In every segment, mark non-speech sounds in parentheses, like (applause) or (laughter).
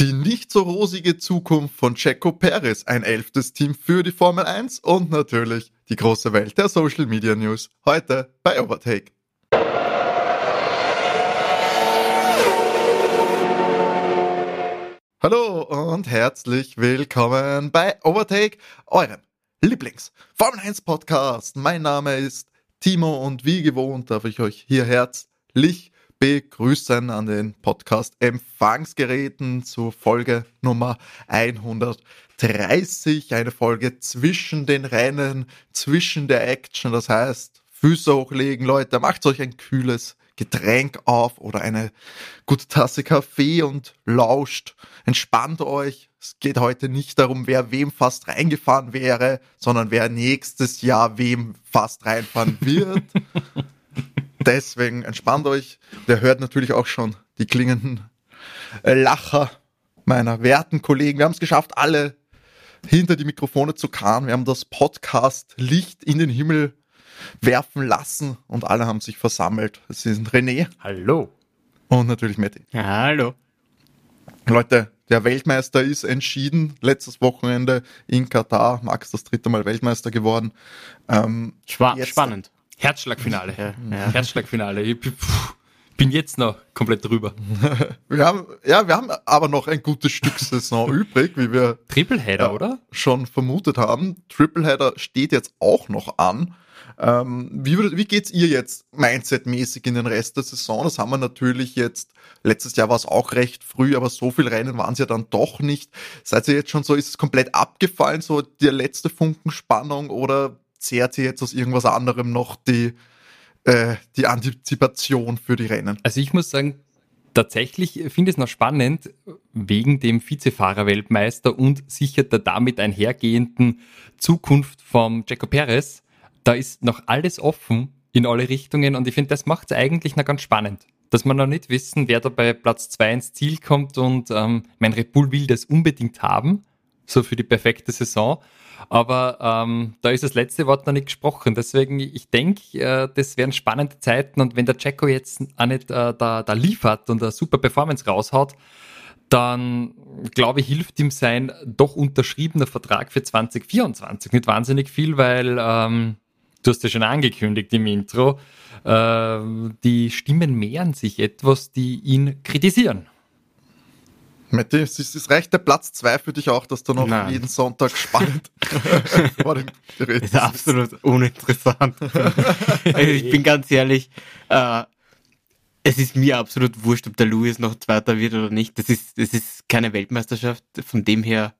Die nicht so rosige Zukunft von Checo Perez, ein elftes Team für die Formel 1 und natürlich die große Welt der Social Media News. Heute bei Overtake. Hallo und herzlich willkommen bei Overtake, eurem Lieblings Formel 1 Podcast. Mein Name ist Timo und wie gewohnt darf ich euch hier herzlich begrüßen an den Podcast-Empfangsgeräten zu Folge Nummer 130. Eine Folge zwischen den Rennen, zwischen der Action. Das heißt, Füße hochlegen, Leute, macht euch ein kühles Getränk auf oder eine gute Tasse Kaffee und lauscht. Entspannt euch. Es geht heute nicht darum, wer wem fast reingefahren wäre, sondern wer nächstes Jahr wem fast reinfahren (laughs) wird. Deswegen entspannt euch. Der hört natürlich auch schon die klingenden äh, Lacher meiner werten Kollegen. Wir haben es geschafft, alle hinter die Mikrofone zu karren. Wir haben das Podcast-Licht in den Himmel werfen lassen und alle haben sich versammelt. Es sind René. Hallo. Und natürlich Matti. Hallo. Leute, der Weltmeister ist entschieden. Letztes Wochenende in Katar. Max das dritte Mal Weltmeister geworden. Ähm, Spa spannend. Herzschlagfinale, ja. ja. Herzschlagfinale. Ich bin jetzt noch komplett drüber. (laughs) wir haben, ja, wir haben aber noch ein gutes Stück Saison (laughs) übrig, wie wir Tripleheader, ja, oder? Schon vermutet haben. Tripleheader steht jetzt auch noch an. Ähm, wie, wie geht's ihr jetzt Mindset-mäßig in den Rest der Saison? Das haben wir natürlich jetzt, letztes Jahr war es auch recht früh, aber so viel Rennen waren es ja dann doch nicht. Seid ihr jetzt schon so, ist es komplett abgefallen, so der letzte Funken Spannung oder zehrt sie jetzt aus irgendwas anderem noch die, äh, die Antizipation für die Rennen? Also ich muss sagen, tatsächlich finde ich es noch spannend, wegen dem Vizefahrer-Weltmeister und sicher der damit einhergehenden Zukunft vom Jaco Perez. Da ist noch alles offen in alle Richtungen und ich finde, das macht es eigentlich noch ganz spannend. Dass man noch nicht wissen, wer da bei Platz 2 ins Ziel kommt und ähm, mein Red Bull will das unbedingt haben, so für die perfekte Saison. Aber ähm, da ist das letzte Wort noch nicht gesprochen. Deswegen, ich denke, äh, das wären spannende Zeiten. Und wenn der Jacko jetzt auch nicht äh, da, da liefert und eine super Performance raushaut, dann glaube ich, hilft ihm sein doch unterschriebener Vertrag für 2024 nicht wahnsinnig viel, weil ähm, du hast ja schon angekündigt im Intro, äh, die Stimmen mehren sich etwas, die ihn kritisieren. Matti, ist, ist recht der Platz 2 für dich auch, dass du noch Nein. jeden Sonntag spannend (laughs) vor dem Gerät Das ist absolut uninteressant. also ich bin ganz ehrlich, äh, es ist mir absolut wurscht, ob der Lewis noch Zweiter wird oder nicht. Das ist, das ist keine Weltmeisterschaft. Von dem her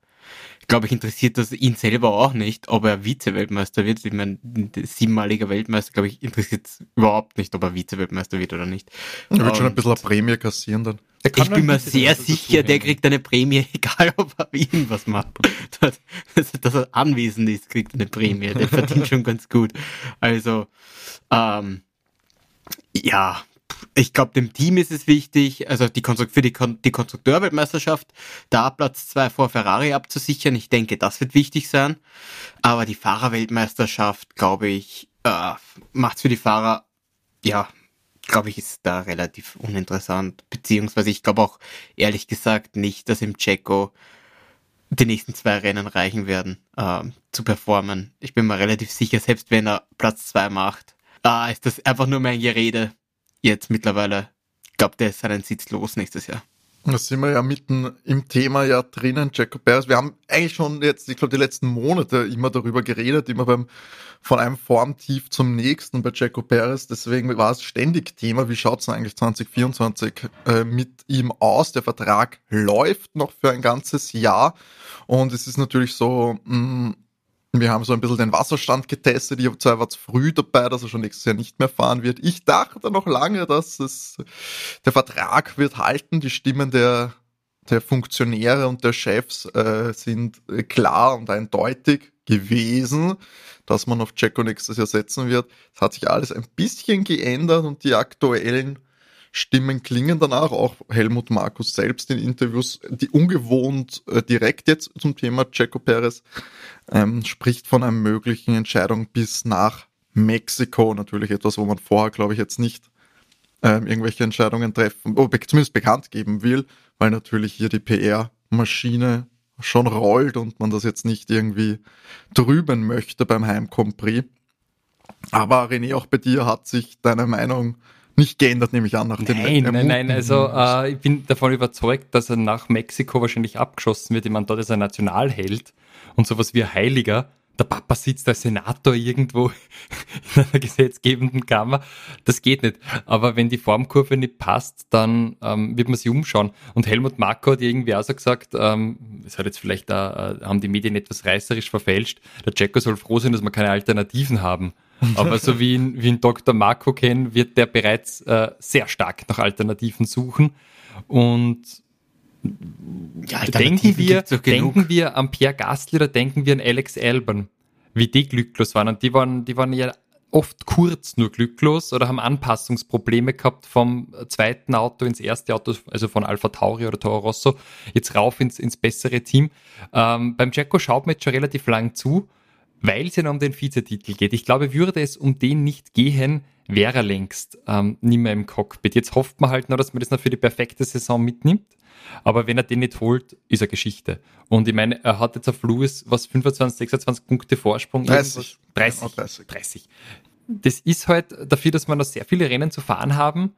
glaube ich, interessiert das ihn selber auch nicht, ob er Vize-Weltmeister wird. Ich meine, siebenmaliger Weltmeister, glaube ich, interessiert es überhaupt nicht, ob er Vize-Weltmeister wird oder nicht. Er wird schon ein bisschen eine Prämie kassieren dann. Ich bin mir sehr sicher, der kriegt eine Prämie, (laughs) egal ob er irgendwas macht. Dass, dass er anwesend ist, kriegt eine Prämie. Der verdient schon ganz gut. Also, ähm, ja, ich glaube, dem Team ist es wichtig, also die für die, Kon die Konstrukteurweltmeisterschaft da Platz zwei vor Ferrari abzusichern. Ich denke, das wird wichtig sein. Aber die Fahrerweltmeisterschaft, glaube ich, äh, macht's für die Fahrer, ja, glaube ich, ist da relativ uninteressant. Beziehungsweise ich glaube auch ehrlich gesagt nicht, dass im Checo die nächsten zwei Rennen reichen werden, äh, zu performen. Ich bin mir relativ sicher, selbst wenn er Platz zwei macht, äh, ist das einfach nur mehr ein Gerede jetzt mittlerweile, ich glaube, der ist seinen Sitz los nächstes Jahr. Da sind wir ja mitten im Thema ja drinnen, Jacob Perez. Wir haben eigentlich schon jetzt, ich glaube, die letzten Monate immer darüber geredet, immer beim, von einem Formtief zum nächsten bei Jacob Perez. Deswegen war es ständig Thema, wie schaut es eigentlich 2024 äh, mit ihm aus? Der Vertrag läuft noch für ein ganzes Jahr und es ist natürlich so, mh, mm, wir haben so ein bisschen den Wasserstand getestet. Ich habe zwar zu früh dabei, dass er schon nächstes Jahr nicht mehr fahren wird. Ich dachte noch lange, dass es der Vertrag wird halten. Die Stimmen der, der Funktionäre und der Chefs äh, sind klar und eindeutig gewesen, dass man auf Jacko nächstes Jahr setzen wird. Es hat sich alles ein bisschen geändert und die aktuellen Stimmen klingen danach, auch Helmut Markus selbst in Interviews, die ungewohnt äh, direkt jetzt zum Thema Checo Perez ähm, spricht von einer möglichen Entscheidung bis nach Mexiko. Natürlich etwas, wo man vorher, glaube ich, jetzt nicht ähm, irgendwelche Entscheidungen treffen, oder zumindest bekannt geben will, weil natürlich hier die PR-Maschine schon rollt und man das jetzt nicht irgendwie trüben möchte beim Heimcompris. Aber René, auch bei dir hat sich deine Meinung nicht geändert, nehme ich an, nach dem Nein, nein, nein, also äh, ich bin davon überzeugt, dass er nach Mexiko wahrscheinlich abgeschossen wird. Ich meine, dort ist er Nationalheld und sowas wie ein Heiliger. Der Papa sitzt als Senator irgendwo in (laughs) einer gesetzgebenden Kammer. Das geht nicht. Aber wenn die Formkurve nicht passt, dann ähm, wird man sich umschauen. Und Helmut Marko hat irgendwie auch so gesagt, ähm, das hat jetzt vielleicht da, äh, haben die Medien etwas reißerisch verfälscht, der Jacko soll froh sein, dass wir keine Alternativen haben. Aber so wie ihn, wie ihn Dr. Marco kennen, wird der bereits äh, sehr stark nach Alternativen suchen. Und ja, denken, wir, denken wir an Pierre Gasly oder denken wir an Alex Albon, wie die glücklos waren. Und die waren, die waren ja oft kurz nur glücklos oder haben Anpassungsprobleme gehabt vom zweiten Auto ins erste Auto, also von Alpha Tauri oder Toro Rosso, jetzt rauf ins, ins bessere Team. Ähm, beim Jacko schaut man jetzt schon relativ lang zu weil es ja um den Vizetitel geht. Ich glaube, würde es um den nicht gehen, wäre er längst ähm, nicht mehr im Cockpit. Jetzt hofft man halt nur, dass man das noch für die perfekte Saison mitnimmt. Aber wenn er den nicht holt, ist er Geschichte. Und ich meine, er hat jetzt auf Lewis was 25, 26 Punkte Vorsprung. 30. 30. 30. 30. Das ist halt dafür, dass wir noch sehr viele Rennen zu fahren haben.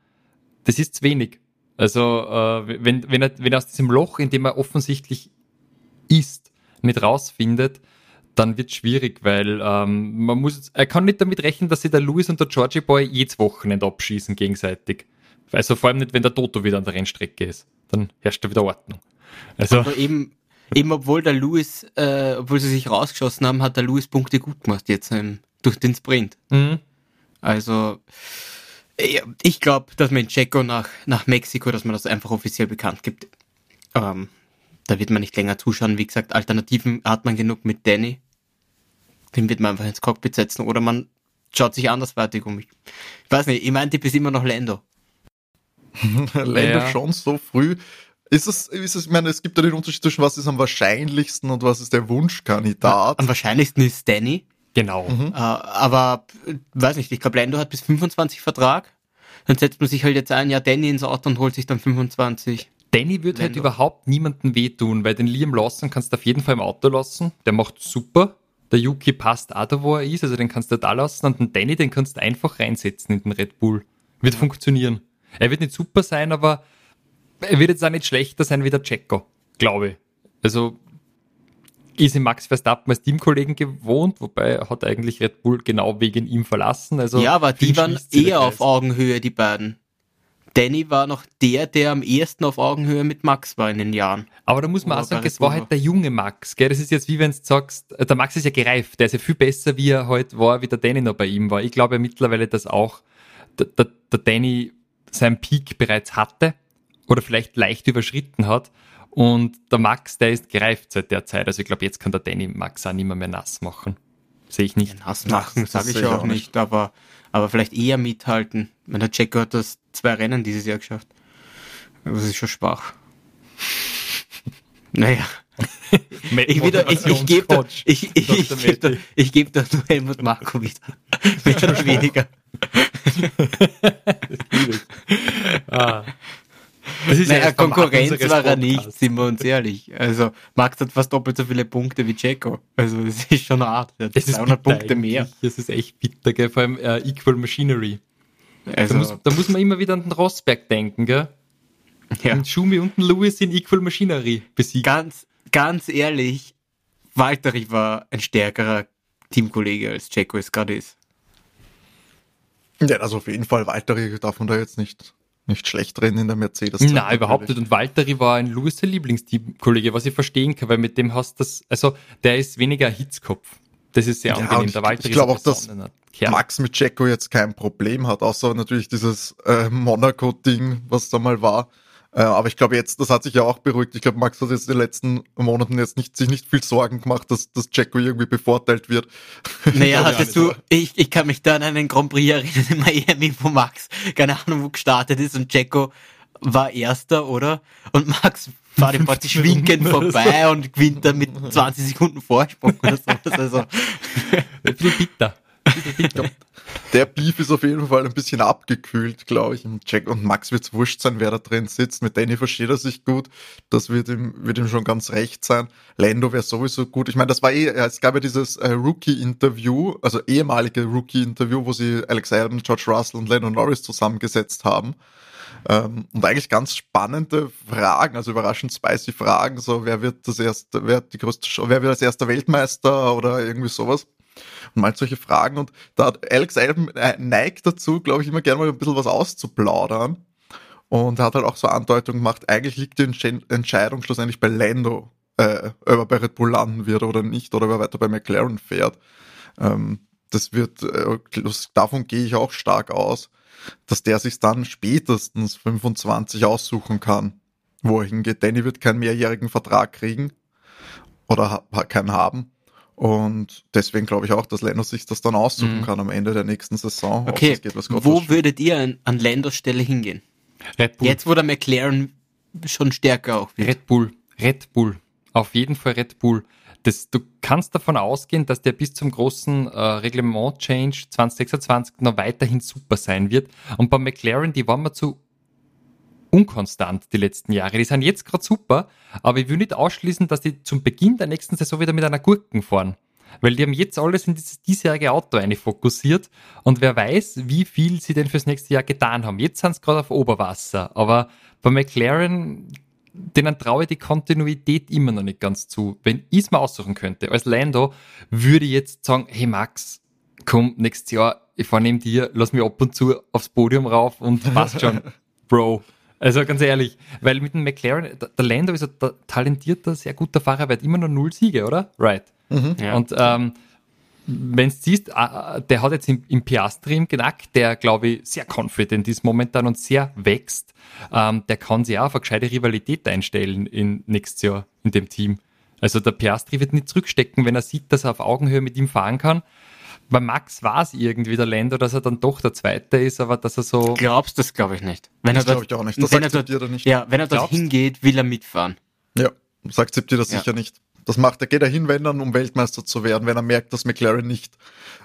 Das ist zu wenig. Also, äh, wenn, wenn, er, wenn er aus diesem Loch, in dem er offensichtlich ist, nicht rausfindet, dann wird es schwierig, weil ähm, man muss, er kann nicht damit rechnen, dass sich der Louis und der Georgie Boy jedes Wochenende abschießen gegenseitig. Also vor allem nicht, wenn der Toto wieder an der Rennstrecke ist. Dann herrscht da wieder Ordnung. Also Aber eben, eben obwohl der Louis, äh, obwohl sie sich rausgeschossen haben, hat der Louis Punkte gut gemacht jetzt ähm, durch den Sprint. Mhm. Also ich glaube, dass man in Checo nach, nach Mexiko, dass man das einfach offiziell bekannt gibt. Ähm, da wird man nicht länger zuschauen. Wie gesagt, Alternativen hat man genug mit Danny. Den wird man einfach ins Cockpit setzen oder man schaut sich anderswertig um. Ich, ich weiß nicht, ich mein Tipp ist immer noch Lando. (laughs) Lando ja. schon so früh. Ist es, ist es, ich meine, es gibt ja den Unterschied zwischen was ist am wahrscheinlichsten und was ist der Wunschkandidat. Am wahrscheinlichsten ist Danny. Genau. Mhm. Uh, aber, weiß nicht, ich glaube, Lando hat bis 25 Vertrag. Dann setzt man sich halt jetzt ein Jahr Danny ins Auto und holt sich dann 25. Danny wird halt überhaupt niemandem wehtun, weil den Liam Lawson kannst du auf jeden Fall im Auto lassen. Der macht super. Der Yuki passt auch da, wo er ist, also den kannst du da lassen. Und den Danny, den kannst du einfach reinsetzen in den Red Bull. Wird funktionieren. Er wird nicht super sein, aber er wird jetzt auch nicht schlechter sein wie der Checo, glaube ich. Also ist in Max Verstappen als Teamkollegen gewohnt, wobei er hat eigentlich Red Bull genau wegen ihm verlassen. Also ja, aber die waren eher auf Augenhöhe, die beiden. Danny war noch der, der am ehesten auf Augenhöhe mit Max war in den Jahren. Aber da muss man auch sagen, es war halt der junge Max. Gell? Das ist jetzt wie wenn du sagst, äh, der Max ist ja gereift, der ist ja viel besser, wie er heute halt war, wie der Danny noch bei ihm war. Ich glaube ja mittlerweile, dass auch der, der, der Danny seinen Peak bereits hatte oder vielleicht leicht überschritten hat. Und der Max, der ist gereift seit der Zeit. Also ich glaube, jetzt kann der Danny Max auch nicht mehr, mehr nass machen. Sehe ich nicht. Ja, nass machen, sage ich auch nicht, aber aber vielleicht eher mithalten. Wenn der Checo hat das zwei Rennen dieses Jahr geschafft. Das ist schon schwach. (laughs) naja. (laughs) ich, wieder, ich, ich gebe da, ich, ich, ich, geb da, ich geb da nur Helmut Marko wieder. Mehr oder weniger. ah. Das ist naja, ja Konkurrenz war er nicht, sind wir uns ehrlich. Also Max hat fast doppelt so viele Punkte wie Checo. Also das ist schon hart. Er hat das 200 Punkte mehr. Das ist echt bitter, gell? vor allem äh, Equal Machinery. Also, da, muss, da muss man immer wieder an den Rosberg denken, gell? Ja. Und Schumi und den Lewis in Equal Machinery besiegt. Ganz, ganz ehrlich, Valtteri war ein stärkerer Teamkollege als Checo es gerade ist. Ja, also auf jeden Fall, Valtteri darf man da jetzt nicht nicht schlecht drin in der Mercedes. Nein, überhaupt nicht. Und Valtteri war ein Lewis Lieblingsteam-Kollege, was ich verstehen kann, weil mit dem hast du das, also der ist weniger Hitzkopf. Das ist sehr ja, angenehm. Der Valtteri ich glaube auch, dass Max mit Checo jetzt kein Problem hat, außer natürlich dieses äh, Monaco-Ding, was da mal war. Äh, aber ich glaube jetzt, das hat sich ja auch beruhigt. Ich glaube, Max hat jetzt in den letzten Monaten jetzt nicht, sich nicht viel Sorgen gemacht, dass, dass Jacko irgendwie bevorteilt wird. (laughs) Naja, hattest du, ich, ich kann mich da an einen Grand Prix erinnern in Miami, wo Max, keine Ahnung, wo gestartet ist und Jacko war Erster, oder? Und Max fahrt ihm (laughs) praktisch winkend vorbei (laughs) und gewinnt dann mit 20 Sekunden Vorsprung oder sowas. Also. (laughs) Viel bitter. der Beef ist auf jeden Fall ein bisschen abgekühlt, glaube ich. Und, Jack und Max wird's wurscht sein, wer da drin sitzt. Mit Danny versteht er sich gut. Das wird ihm, wird ihm schon ganz recht sein. Lando wäre sowieso gut. Ich meine, das war eh, es gab ja dieses äh, Rookie-Interview, also ehemalige Rookie-Interview, wo sie Alex Allen, George Russell und Lando Norris zusammengesetzt haben. Ähm, und eigentlich ganz spannende Fragen, also überraschend spicy Fragen, so wer wird das erste, wer die größte, wer wird als erster Weltmeister oder irgendwie sowas. Und mal solche Fragen. Und da hat Alex Alben äh, neigt dazu, glaube ich, immer gerne mal ein bisschen was auszuplaudern. Und er hat halt auch so Andeutungen gemacht, eigentlich liegt die Entscheidung schlussendlich bei Lando, äh, ob er bei Red Bull landen wird oder nicht, oder ob er weiter bei McLaren fährt. Ähm, das wird, äh, davon gehe ich auch stark aus dass der sich dann spätestens 25 aussuchen kann, wo er hingeht. Danny wird keinen mehrjährigen Vertrag kriegen oder keinen haben. Und deswegen glaube ich auch, dass Lando sich das dann aussuchen mhm. kann am Ende der nächsten Saison. Okay, wo würdet ihr an, an Landos Stelle hingehen? Red Bull. Jetzt, wo der McLaren schon stärker auch wird. Red Bull, Red Bull. Auf jeden Fall Red Bull das, du kannst davon ausgehen, dass der bis zum großen äh, Reglement-Change 2026 noch weiterhin super sein wird. Und bei McLaren, die waren wir zu unkonstant die letzten Jahre. Die sind jetzt gerade super, aber ich will nicht ausschließen, dass die zum Beginn der nächsten Saison wieder mit einer Gurken fahren. Weil die haben jetzt alles in dieses diesjährige Auto eine fokussiert und wer weiß, wie viel sie denn fürs nächste Jahr getan haben. Jetzt sind sie gerade auf Oberwasser, aber bei McLaren denen traue ich die Kontinuität immer noch nicht ganz zu. Wenn ich es mir aussuchen könnte, als Lando, würde ich jetzt sagen, hey Max, komm, nächstes Jahr, ich fahre neben dir, lass mich ab und zu aufs Podium rauf und (laughs) passt schon, Bro. Also ganz ehrlich, weil mit dem McLaren, der Lando ist ein talentierter, sehr guter Fahrer, wird immer nur null Siege, oder? Right. Mhm. Ja. Und ähm, wenn du siehst, äh, der hat jetzt im, im Piastri genackt, der glaube ich sehr confident ist momentan und sehr wächst. Ähm, der kann sich auch auf eine gescheite Rivalität einstellen in nächstes Jahr in dem Team. Also der Piastri wird nicht zurückstecken, wenn er sieht, dass er auf Augenhöhe mit ihm fahren kann. Bei Max war es irgendwie der Länder, dass er dann doch der Zweite ist, aber dass er so. Glaubst das glaube ich nicht. Wenn das glaube ich auch nicht. Das wenn er dort, nicht. Ja, wenn er dort hingeht, will er mitfahren. Ja, das akzeptiert er sicher ja. nicht. Das macht, er geht dahin, wenn dann, um Weltmeister zu werden, wenn er merkt, dass McLaren nicht,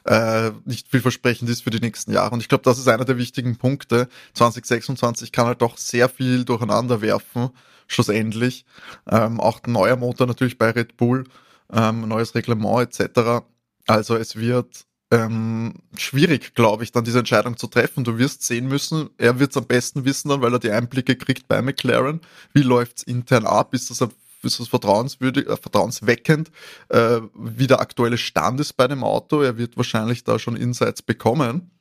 äh, nicht vielversprechend ist für die nächsten Jahre. Und ich glaube, das ist einer der wichtigen Punkte. 2026 kann halt doch sehr viel durcheinander werfen, schlussendlich. Ähm, auch ein neuer Motor natürlich bei Red Bull, ähm, neues Reglement etc. Also es wird ähm, schwierig, glaube ich, dann diese Entscheidung zu treffen. Du wirst sehen müssen, er wird es am besten wissen dann, weil er die Einblicke kriegt bei McLaren. Wie läuft's intern ab? Ist das ein ist das vertrauenswürdig, äh, vertrauensweckend, äh, wie der aktuelle Stand ist bei dem Auto. Er wird wahrscheinlich da schon Insights bekommen.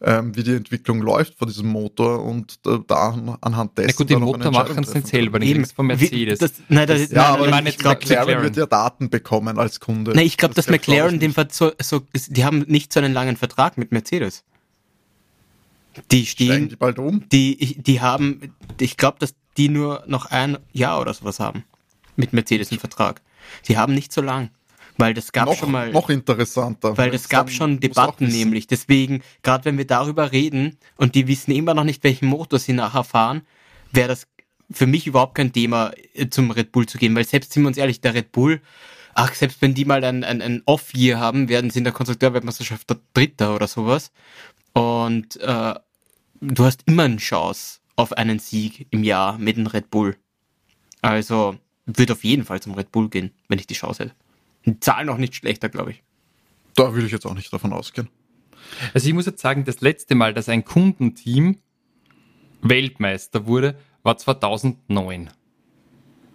Ähm, wie die Entwicklung läuft von diesem Motor und äh, da anhand dessen. Na gut, die Motor machen es nicht selber, nicht von Mercedes. Das, nein, das, das, ja, nein, aber ich, meine, ich glaube, McLaren, McLaren wird ja Daten bekommen als Kunde. Nein, ich glaube, das dass McLaren dem so, so, die haben nicht so einen langen Vertrag mit Mercedes. Die stehen, die bald um? Die, die haben, ich glaube, dass die nur noch ein Jahr oder sowas haben mit Mercedes einen Vertrag. Sie haben nicht so lang. Weil das gab noch, schon mal. Noch interessanter. Weil das gab schon Debatten nämlich. Deswegen, gerade wenn wir darüber reden und die wissen immer noch nicht, welchen Motor sie nachher fahren, wäre das für mich überhaupt kein Thema, äh, zum Red Bull zu gehen. Weil selbst, sind wir uns ehrlich, der Red Bull, ach, selbst wenn die mal ein, ein, ein Off-Year haben, werden sie in der Konstrukteurweltmeisterschaft der Dritter oder sowas. Und äh, du hast immer eine Chance auf einen Sieg im Jahr mit dem Red Bull. Also, würde auf jeden Fall zum Red Bull gehen, wenn ich die Chance hätte. Die Zahlen noch nicht schlechter, glaube ich. Da würde ich jetzt auch nicht davon ausgehen. Also ich muss jetzt sagen, das letzte Mal, dass ein Kundenteam Weltmeister wurde, war 2009.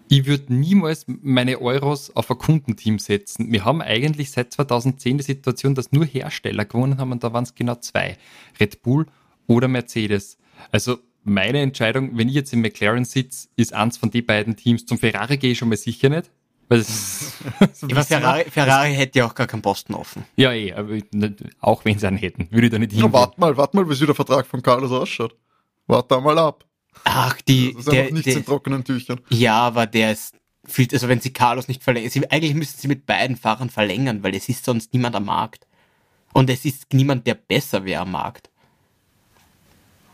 Ich würde niemals meine Euros auf ein Kundenteam setzen. Wir haben eigentlich seit 2010 die Situation, dass nur Hersteller gewonnen haben und da waren es genau zwei. Red Bull oder Mercedes. Also meine Entscheidung, wenn ich jetzt im McLaren sitze, ist eins von den beiden Teams. Zum Ferrari gehe ich schon mal sicher nicht. Weil das (laughs) ja, (laughs) Ferrari, Ferrari hätte ja auch gar keinen Posten offen. Ja, eh, aber auch wenn sie einen hätten, würde ich da nicht hin. Ja, warte mal, warte mal, wie der Vertrag von Carlos ausschaut. Warte mal ab. Ach, die. Das ist der, nichts der, in trockenen Tüchern. Ja, aber der ist viel, also wenn sie Carlos nicht verlängern, sie, eigentlich müssten sie mit beiden Fahrern verlängern, weil es ist sonst niemand am Markt. Und es ist niemand, der besser wäre am Markt.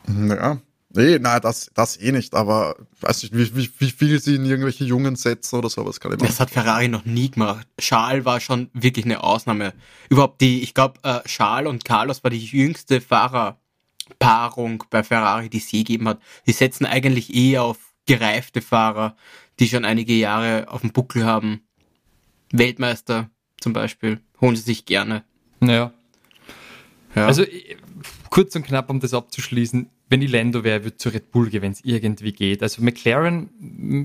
Ja, Nee, nein, das, das eh nicht, aber weiß nicht, wie, wie, wie viel sie in irgendwelche Jungen setzen oder sowas kann ich machen. Das hat Ferrari noch nie gemacht. Charles war schon wirklich eine Ausnahme. Überhaupt die, ich glaube, äh, Charles und Carlos war die jüngste Fahrerpaarung bei Ferrari, die es je gegeben hat. Die setzen eigentlich eher auf gereifte Fahrer, die schon einige Jahre auf dem Buckel haben. Weltmeister zum Beispiel, holen sie sich gerne. Naja. Ja. Also kurz und knapp, um das abzuschließen, wenn ich Lando wäre, würde zu Red Bull gehen, wenn es irgendwie geht. Also McLaren,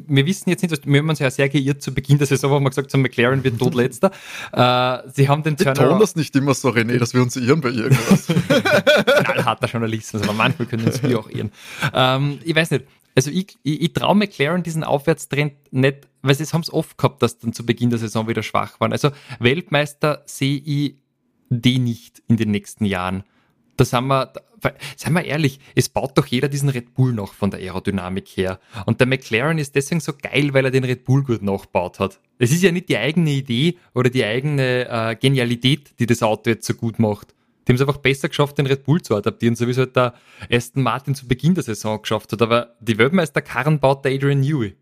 wir wissen jetzt nicht, wir haben uns ja sehr geirrt zu Beginn der Saison, wo wir gesagt haben, McLaren wird todletzter. äh, sie haben den Turnaround. Wir tun das nicht immer so, René, dass wir uns irren bei irgendwas. (laughs) Knallharter Journalismus, aber manchmal können uns wir auch irren. Ähm, ich weiß nicht, also ich, ich, ich traue McLaren diesen Aufwärtstrend nicht, weil sie haben es oft gehabt, dass dann zu Beginn der Saison wieder schwach waren. Also Weltmeister sehe ich die nicht in den nächsten Jahren. Da sind wir, seien wir ehrlich, es baut doch jeder diesen Red Bull noch von der Aerodynamik her. Und der McLaren ist deswegen so geil, weil er den Red Bull gut nachgebaut hat. Es ist ja nicht die eigene Idee oder die eigene äh, Genialität, die das Auto jetzt so gut macht. Die haben es einfach besser geschafft, den Red Bull zu adaptieren, so wie es halt der Aston Martin zu Beginn der Saison geschafft hat. Aber die Weltmeisterkarren baut der Adrian Newey.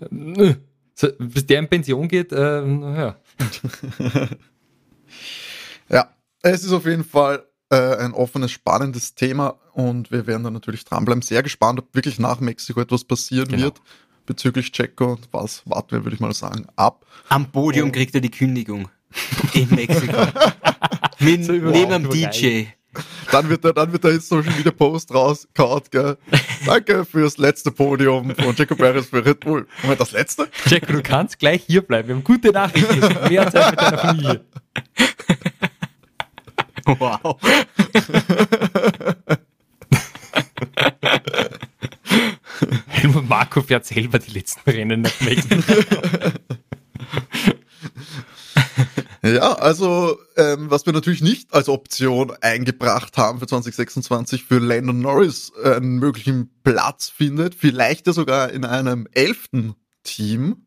Äh, so, bis der in Pension geht, äh, ja. (laughs) ja, es ist auf jeden Fall äh, ein offenes, spannendes Thema und wir werden da natürlich dranbleiben. Sehr gespannt, ob wirklich nach Mexiko etwas passieren genau. wird bezüglich Checo und was warten wir, würde ich mal sagen, ab. Am Podium und kriegt er die Kündigung in Mexiko. (laughs) Mit, so neben dem DJ. Dann wird er, dann wird er jetzt Social Media Post rausgehauen, gell. Danke fürs letzte Podium von Checo Perez für Red Bull. Moment, das letzte? Checo, du kannst gleich hier bleiben. Wir haben gute Nachrichten. Mehr Zeit mit deiner Familie. (laughs) Wow. (laughs) Helmut Marko fährt selber die letzten Rennen nach Mexiko. (laughs) Ja, also ähm, was wir natürlich nicht als Option eingebracht haben für 2026 für Landon Norris äh, einen möglichen Platz findet, vielleicht ja sogar in einem elften Team,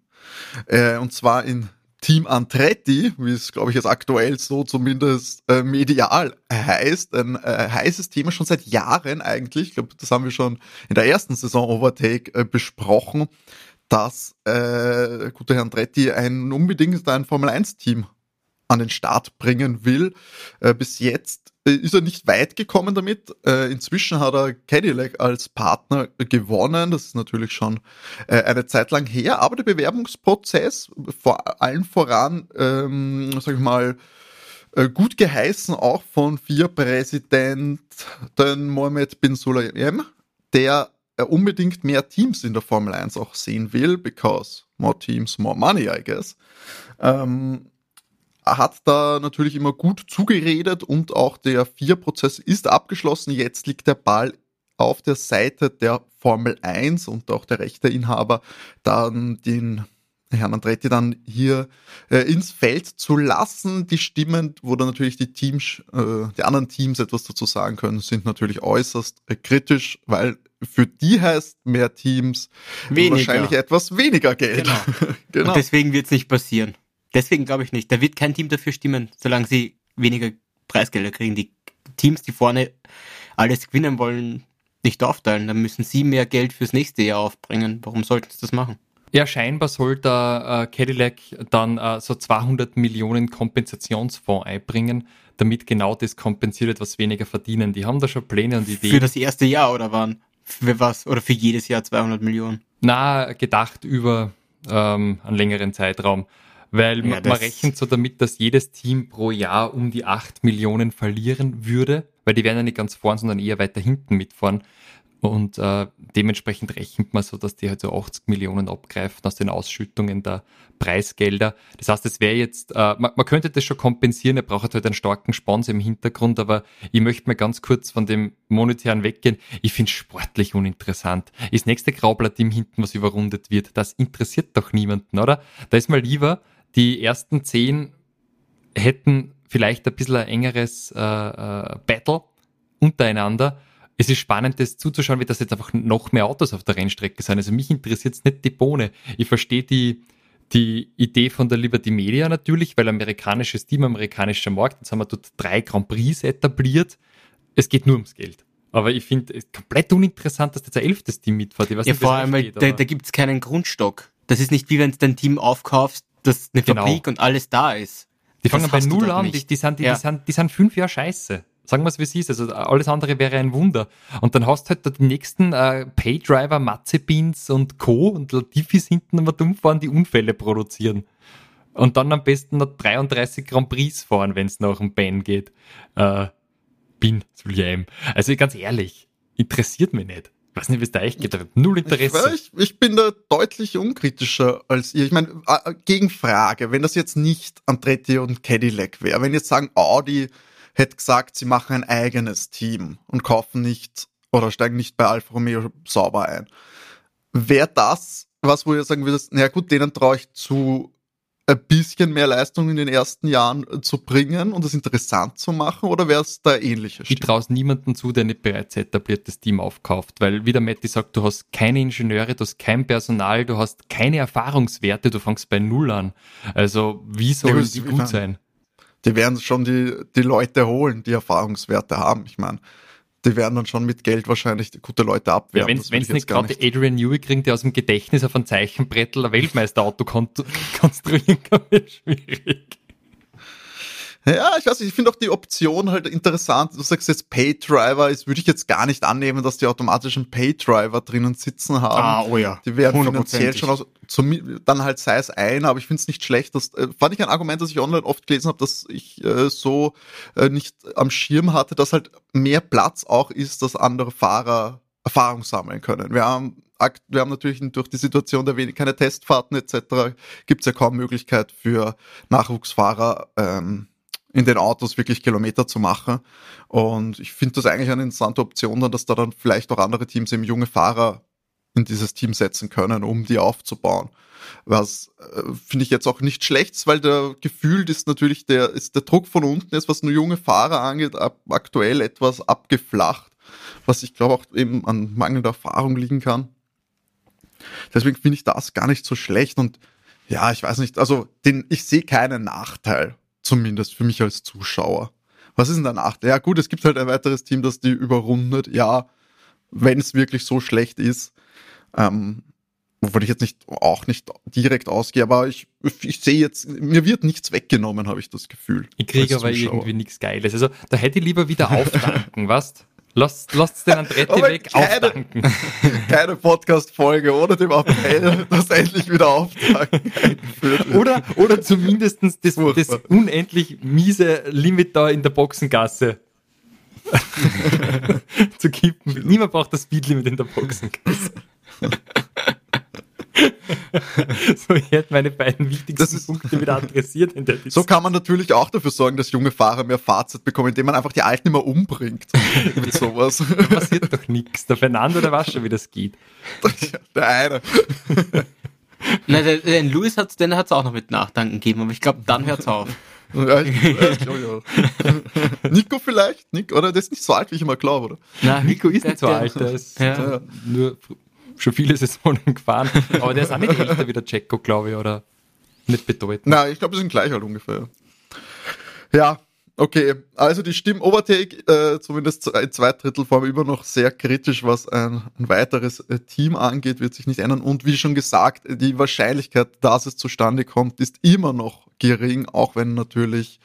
äh, und zwar in Team Antretti, wie es, glaube ich, jetzt aktuell so zumindest äh, medial heißt. Ein äh, heißes Thema schon seit Jahren eigentlich. Ich glaube, das haben wir schon in der ersten Saison Overtake äh, besprochen, dass äh, gute Herr Andretti ein unbedingt ein Formel-1-Team an den Start bringen will. Äh, bis jetzt ist er nicht weit gekommen damit. Äh, inzwischen hat er Cadillac als Partner gewonnen. Das ist natürlich schon äh, eine Zeit lang her, aber der Bewerbungsprozess, vor allen voran, ähm, sag ich mal, äh, gut geheißen auch von vier Präsidenten Mohamed bin Sulayem, der äh, unbedingt mehr Teams in der Formel 1 auch sehen will, because more teams, more money, I guess. Ähm, hat da natürlich immer gut zugeredet und auch der Vier-Prozess ist abgeschlossen. Jetzt liegt der Ball auf der Seite der Formel 1 und auch der Rechteinhaber, dann den Herrn Andretti dann hier äh, ins Feld zu lassen. Die Stimmen, wo dann natürlich die Teams, äh, die anderen Teams etwas dazu sagen können, sind natürlich äußerst äh, kritisch, weil für die heißt mehr Teams weniger. wahrscheinlich etwas weniger Geld. Genau. (laughs) genau. Und deswegen wird es nicht passieren. Deswegen glaube ich nicht. Da wird kein Team dafür stimmen, solange sie weniger Preisgelder kriegen. Die Teams, die vorne alles gewinnen wollen, nicht aufteilen. Dann müssen sie mehr Geld fürs nächste Jahr aufbringen. Warum sollten sie das machen? Ja, scheinbar sollte äh, Cadillac dann äh, so 200 Millionen Kompensationsfonds einbringen, damit genau das kompensiert wird, was weniger verdienen. Die haben da schon Pläne und Ideen. Für das erste Jahr oder wann? Für was? Oder für jedes Jahr 200 Millionen? Na, gedacht über ähm, einen längeren Zeitraum. Weil ja, man rechnet so damit, dass jedes Team pro Jahr um die 8 Millionen verlieren würde, weil die werden ja nicht ganz vorn, sondern eher weiter hinten mitfahren. Und äh, dementsprechend rechnet man so, dass die halt so 80 Millionen abgreifen aus den Ausschüttungen der Preisgelder. Das heißt, es wäre jetzt, äh, man, man, könnte das schon kompensieren, er braucht halt einen starken Sponsor im Hintergrund, aber ich möchte mal ganz kurz von dem monetären weggehen. Ich finde sportlich uninteressant. Das nächste Graublatt-Team hinten, was überrundet wird, das interessiert doch niemanden, oder? Da ist mal lieber, die ersten zehn hätten vielleicht ein bisschen ein engeres äh, äh, Battle untereinander. Es ist spannend, das zuzuschauen, wie das jetzt einfach noch mehr Autos auf der Rennstrecke sind. Also mich interessiert es nicht die Bohne. Ich verstehe die, die Idee von der Liberty Media natürlich, weil amerikanisches Team, amerikanischer Markt, jetzt haben wir dort drei Grand Prix etabliert. Es geht nur ums Geld. Aber ich finde es komplett uninteressant, dass jetzt ein elftes Team mitfährt. Ich weiß ja, nicht, vor allem, da, da gibt es keinen Grundstock. Das ist nicht wie wenn du dein Team aufkaufst, dass eine genau. Fabrik und alles da ist. Die fangen bei Null an, die, die, sind, die, ja. die, sind, die sind fünf Jahre scheiße. Sagen wir es, wie es ist. Also alles andere wäre ein Wunder. Und dann hast du halt da die nächsten äh, Paydriver, Matzebins und Co. und Latifis hinten immer dumm fahren, die Unfälle produzieren. Und dann am besten noch 33 Grand Prix fahren, wenn es nach dem Ben geht. Äh, bin, William. Also ganz ehrlich, interessiert mich nicht. Ich weiß nicht, wie es da echt geht. Null Interesse. Ich, ich, bin da deutlich unkritischer als ihr. Ich meine, äh, Gegenfrage, wenn das jetzt nicht Andretti und Cadillac wäre, wenn jetzt sagen, Audi hätte gesagt, sie machen ein eigenes Team und kaufen nicht oder steigen nicht bei Alfa Romeo sauber ein. Wäre das was, wo ihr sagen würdet, na gut, denen traue ich zu, ein bisschen mehr Leistung in den ersten Jahren äh, zu bringen und es interessant zu machen oder wäre es da ähnliches? Ich traue niemanden zu, der nicht bereits etabliertes Team aufkauft, weil wie der Matti sagt, du hast keine Ingenieure, du hast kein Personal, du hast keine Erfahrungswerte, du fängst bei Null an. Also wie soll ja, die gut sein? Die werden schon die, die Leute holen, die Erfahrungswerte haben. Ich meine, die werden dann schon mit Geld wahrscheinlich gute Leute abwerben. Ja, wenn es nicht gerade Adrian Newey kriegt, der aus dem Gedächtnis auf ein Zeichenbrettel ein Weltmeisterauto kon (laughs) konstruieren kann, (laughs) wird schwierig. Ja, ich weiß nicht, ich finde auch die Option halt interessant. Du sagst jetzt Pay-Driver, ist würde ich jetzt gar nicht annehmen, dass die automatischen Pay-Driver drinnen sitzen haben. Ah, oh ja. Die werden finanziell schon aus, zum, dann halt sei es ein, aber ich finde es nicht schlecht. Das äh, fand ich ein Argument, das ich online oft gelesen habe, dass ich äh, so äh, nicht am Schirm hatte, dass halt mehr Platz auch ist, dass andere Fahrer Erfahrung sammeln können. Wir haben wir haben natürlich durch die Situation der wenig keine Testfahrten etc. gibt es ja kaum Möglichkeit für Nachwuchsfahrer ähm, in den Autos wirklich Kilometer zu machen. Und ich finde das eigentlich eine interessante Option, dann, dass da dann vielleicht auch andere Teams eben junge Fahrer in dieses Team setzen können, um die aufzubauen. Was äh, finde ich jetzt auch nicht schlecht, weil der gefühlt ist natürlich der, ist der Druck von unten ist, was nur junge Fahrer angeht, ab, aktuell etwas abgeflacht, was ich glaube auch eben an mangelnder Erfahrung liegen kann. Deswegen finde ich das gar nicht so schlecht und ja, ich weiß nicht, also den, ich sehe keinen Nachteil Zumindest für mich als Zuschauer. Was ist denn der Nachteil? Ja gut, es gibt halt ein weiteres Team, das die überrundet. Ja, wenn es wirklich so schlecht ist. Ähm, wovon ich jetzt nicht auch nicht direkt ausgehe, aber ich, ich sehe jetzt, mir wird nichts weggenommen, habe ich das Gefühl. Ich kriege aber irgendwie nichts Geiles. Also da hätte ich lieber wieder (laughs) auftanken, was? Lasst, lasst den Andretti weg keine, auftanken. (laughs) Keine Podcast-Folge ohne dem Appell, (laughs) das endlich wieder auftanken Oder, oder zumindest das, das unendlich miese Limit da in der Boxengasse (laughs) zu kippen. Niemand braucht das Speedlimit in der Boxengasse. (laughs) so, ich hätte meine beiden wichtigsten ist, Punkte wieder adressiert in der Diskussion. So kann man natürlich auch dafür sorgen, dass junge Fahrer mehr Fahrzeit bekommen, indem man einfach die Alten immer umbringt. (laughs) mit sowas. Da passiert doch nichts. Der Fernando, der weiß schon, wie das geht. (laughs) Der eine. Nein, der, den Louis den hat's auch noch mit Nachdanken gegeben, aber ich glaube, dann hört's auf. Ja, ich, ich glaube ja. Nico vielleicht? Nico, oder der ist nicht so alt, wie ich immer glaube, oder? Nein, Nico ist nicht so alt, der ist ja. nur schon viele Saisonen gefahren. Aber der ist auch nicht älter wie der Checo, glaube ich, oder nicht bedeutend. Nein, ich glaube, die sind gleich halt ungefähr. Ja, okay. Also die Stimme Overtake, äh, zumindest in zwei Drittelform, immer noch sehr kritisch, was ein, ein weiteres äh, Team angeht, wird sich nicht ändern. Und wie schon gesagt, die Wahrscheinlichkeit, dass es zustande kommt, ist immer noch gering, auch wenn natürlich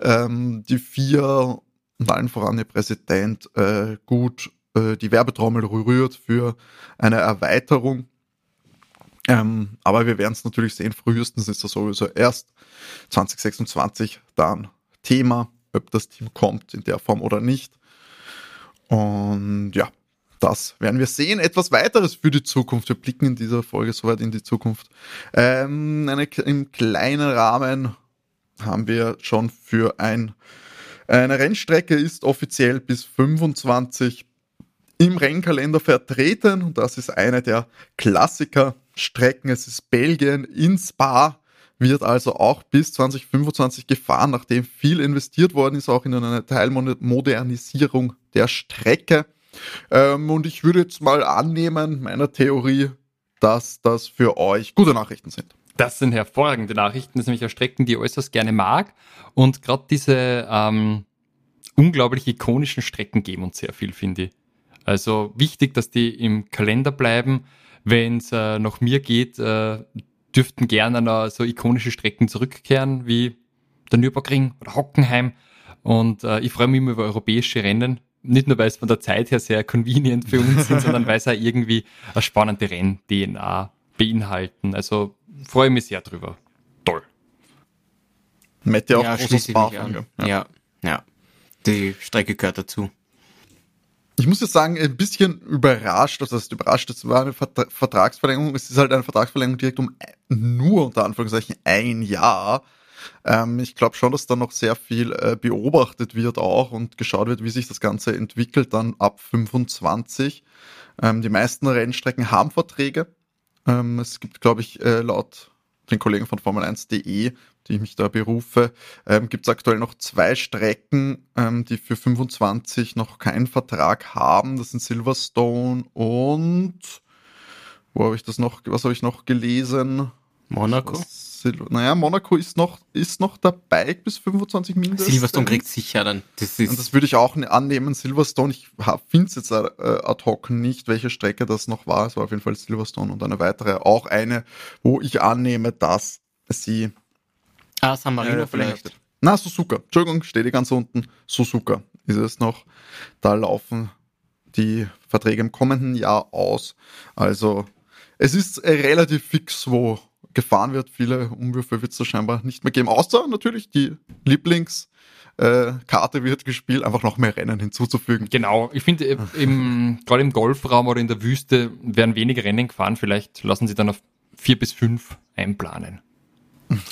ähm, die vier und allen voran der Präsident äh, gut äh, die Werbetrommel rührt für eine Erweiterung. Ähm, aber wir werden es natürlich sehen, frühestens ist das sowieso erst 2026 dann Thema, ob das Team kommt in der Form oder nicht. Und ja, das werden wir sehen. Etwas weiteres für die Zukunft. Wir blicken in dieser Folge soweit in die Zukunft. Ähm, eine, Im kleinen Rahmen haben wir schon für ein, eine Rennstrecke ist offiziell bis 25 im Rennkalender vertreten und das ist eine der Klassiker-Strecken. Es ist Belgien in Spa, wird also auch bis 2025 gefahren, nachdem viel investiert worden ist, auch in eine Teilmodernisierung der Strecke. Ähm, und ich würde jetzt mal annehmen, meiner Theorie, dass das für euch gute Nachrichten sind. Das sind hervorragende Nachrichten. Das sind nämlich Strecken, die ich äußerst gerne mag. Und gerade diese ähm, unglaublich ikonischen Strecken geben uns sehr viel, finde ich. Also wichtig, dass die im Kalender bleiben. Wenn es äh, nach mir geht, äh, dürften gerne noch so ikonische Strecken zurückkehren, wie der Nürburgring oder Hockenheim. Und äh, ich freue mich immer über europäische Rennen. Nicht nur, weil es von der Zeit her sehr convenient für uns sind, (laughs) sondern weil es auch irgendwie eine spannende Renn-DNA beinhalten. Also freue ich mich sehr drüber. Toll. Mette auch ja, großes an. ja. Ja, ja. Die Strecke gehört dazu. Ich muss jetzt sagen, ein bisschen überrascht, also das heißt überrascht, es war eine Vertra Vertragsverlängerung, es ist halt eine Vertragsverlängerung direkt um nur unter Anführungszeichen ein Jahr. Ähm, ich glaube schon, dass da noch sehr viel äh, beobachtet wird auch und geschaut wird, wie sich das Ganze entwickelt dann ab 25. Ähm, die meisten Rennstrecken haben Verträge. Ähm, es gibt, glaube ich, äh, laut den Kollegen von Formel1.de, die ich mich da berufe, ähm, gibt es aktuell noch zwei Strecken, ähm, die für 25 noch keinen Vertrag haben. Das sind Silverstone und wo habe ich das noch, was habe ich noch gelesen? Monaco? Sil naja, Monaco ist noch, ist noch dabei bis 25 mindestens. Silverstone kriegt sicher dann. Das ist Und das würde ich auch ne- annehmen. Silverstone, ich finde es jetzt äh, ad hoc nicht, welche Strecke das noch war. Es war auf jeden Fall Silverstone und eine weitere. Auch eine, wo ich annehme, dass sie ah, San Marino äh, vielleicht. Na, Suzuka. Entschuldigung, steht die ganz unten. Suzuka ist es noch. Da laufen die Verträge im kommenden Jahr aus. Also es ist äh, relativ fix, wo gefahren wird. Viele Umwürfe wird es da scheinbar nicht mehr geben. Außer natürlich die Lieblingskarte äh, Karte wird gespielt, einfach noch mehr Rennen hinzuzufügen. Genau, ich finde, äh, im, (laughs) gerade im Golfraum oder in der Wüste werden weniger Rennen gefahren. Vielleicht lassen sie dann auf vier bis fünf einplanen.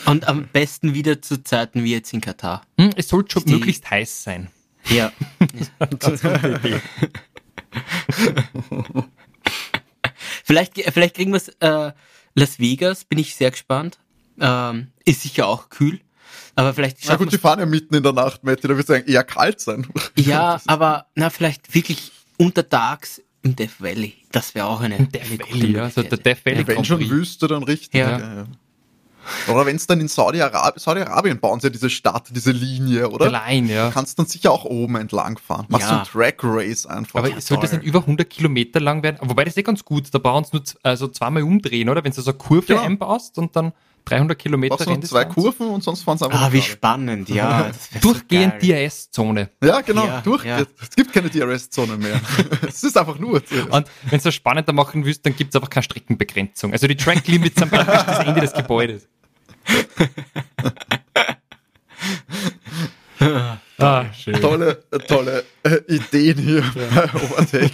Und am besten wieder zu Zeiten wie jetzt in Katar. Hm, es sollte schon Die- möglichst heiß sein. Ja. (laughs) Vielleicht, vielleicht kriegen wir es äh, Las Vegas, bin ich sehr gespannt. Ähm, ist sicher auch kühl. Aber vielleicht Na gut, die fahren ja mitten in der Nacht, Matti, da wird es eher kalt sein. (laughs) Ja, aber na, vielleicht wirklich untertags im Death Valley. Das wäre auch eine, Death eine gute Valley, ja, also der. Death Valley Wenn Grand schon. Wüste, dann richtig. Ja. Ja. Ja, Oder wenn es dann in Saudi-Arabien, Saudi-Arabien bauen sie ja diese Stadt, diese Linie, oder? Klein, ja. Du kannst dann sicher auch oben entlang fahren. Machst Ja. du ein Track Race einfach. Aber sollte das nicht über 100 Kilometer lang werden? Wobei das ist eh ganz gut. Da brauchen sie nur z- also zweimal umdrehen, oder? Wenn du so eine Kurve Ja. einbaust und dann 300 Kilometer du noch zwei Kurven und sonst fahren sie einfach Ah, wie gerade. spannend, ja. (laughs) So Durchgehend geil. DRS-Zone. Ja, genau. Ja, durch. ja. Es gibt keine DRS-Zone mehr. (laughs) es ist einfach nur. Und wenn du das spannender machen willst, dann gibt es einfach keine Streckenbegrenzung. Also die Track Limits sind praktisch das Ende des Gebäudes. Ah, schön. tolle, tolle äh, Ideen hier bei Overtake.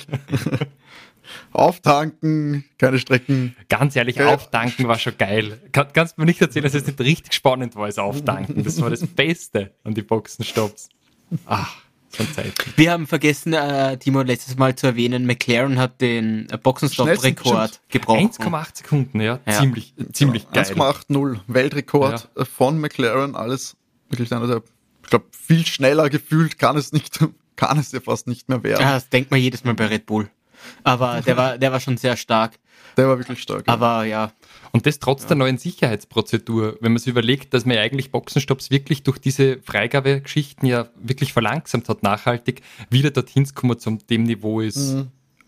Auftanken, keine Strecken. Ganz ehrlich, Ja. Auftanken war schon geil. Kann, kannst du mir nicht erzählen, dass es nicht richtig spannend war, als Auftanken. Das war das Beste an die Boxenstopps. Ach, eine Zeit. Wir haben vergessen, äh, Timo, letztes Mal zu erwähnen, McLaren hat den äh, Boxenstopp-Rekord gebrochen. 1,8 Sekunden, ja. Ja. Ziemlich, ziemlich geil. 1,80 Weltrekord äh, von McLaren. Alles wirklich einer der, ich glaube, viel schneller gefühlt kann es nicht, (laughs) kann es ja fast nicht mehr werden. Ja, das denkt man jedes Mal bei Red Bull. Aber der (laughs) war, der war schon sehr stark. Der war wirklich stark. ja. Aber ja, Und das trotz der neuen Sicherheitsprozedur, wenn man sich überlegt, dass man ja eigentlich Boxenstopps wirklich durch diese Freigabegeschichten ja wirklich verlangsamt hat, nachhaltig, wieder dorthin zu kommen, zu dem Niveau ist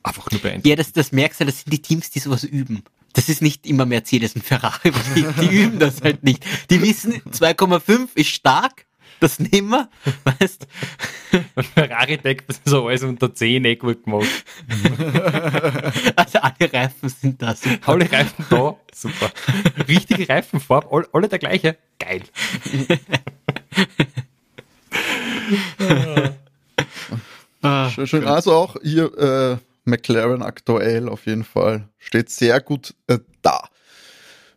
einfach nur beeindruckend. ja das, das merkst du, das sind die Teams, die sowas üben. Das ist nicht immer Mercedes und Ferrari, (laughs) die, die üben das halt nicht. Die wissen, 2,5 ist stark, das nehmen wir, weißt Ferrari deckt das so alles unter 10 eh gut gemacht. (laughs) Also alle Reifen sind da. super. Alle Reifen da, super. Richtige Reifenfarbe, all, alle der gleiche, geil. Ah, Schön, schön. Also auch hier äh, McLaren aktuell auf jeden Fall steht sehr gut äh, da.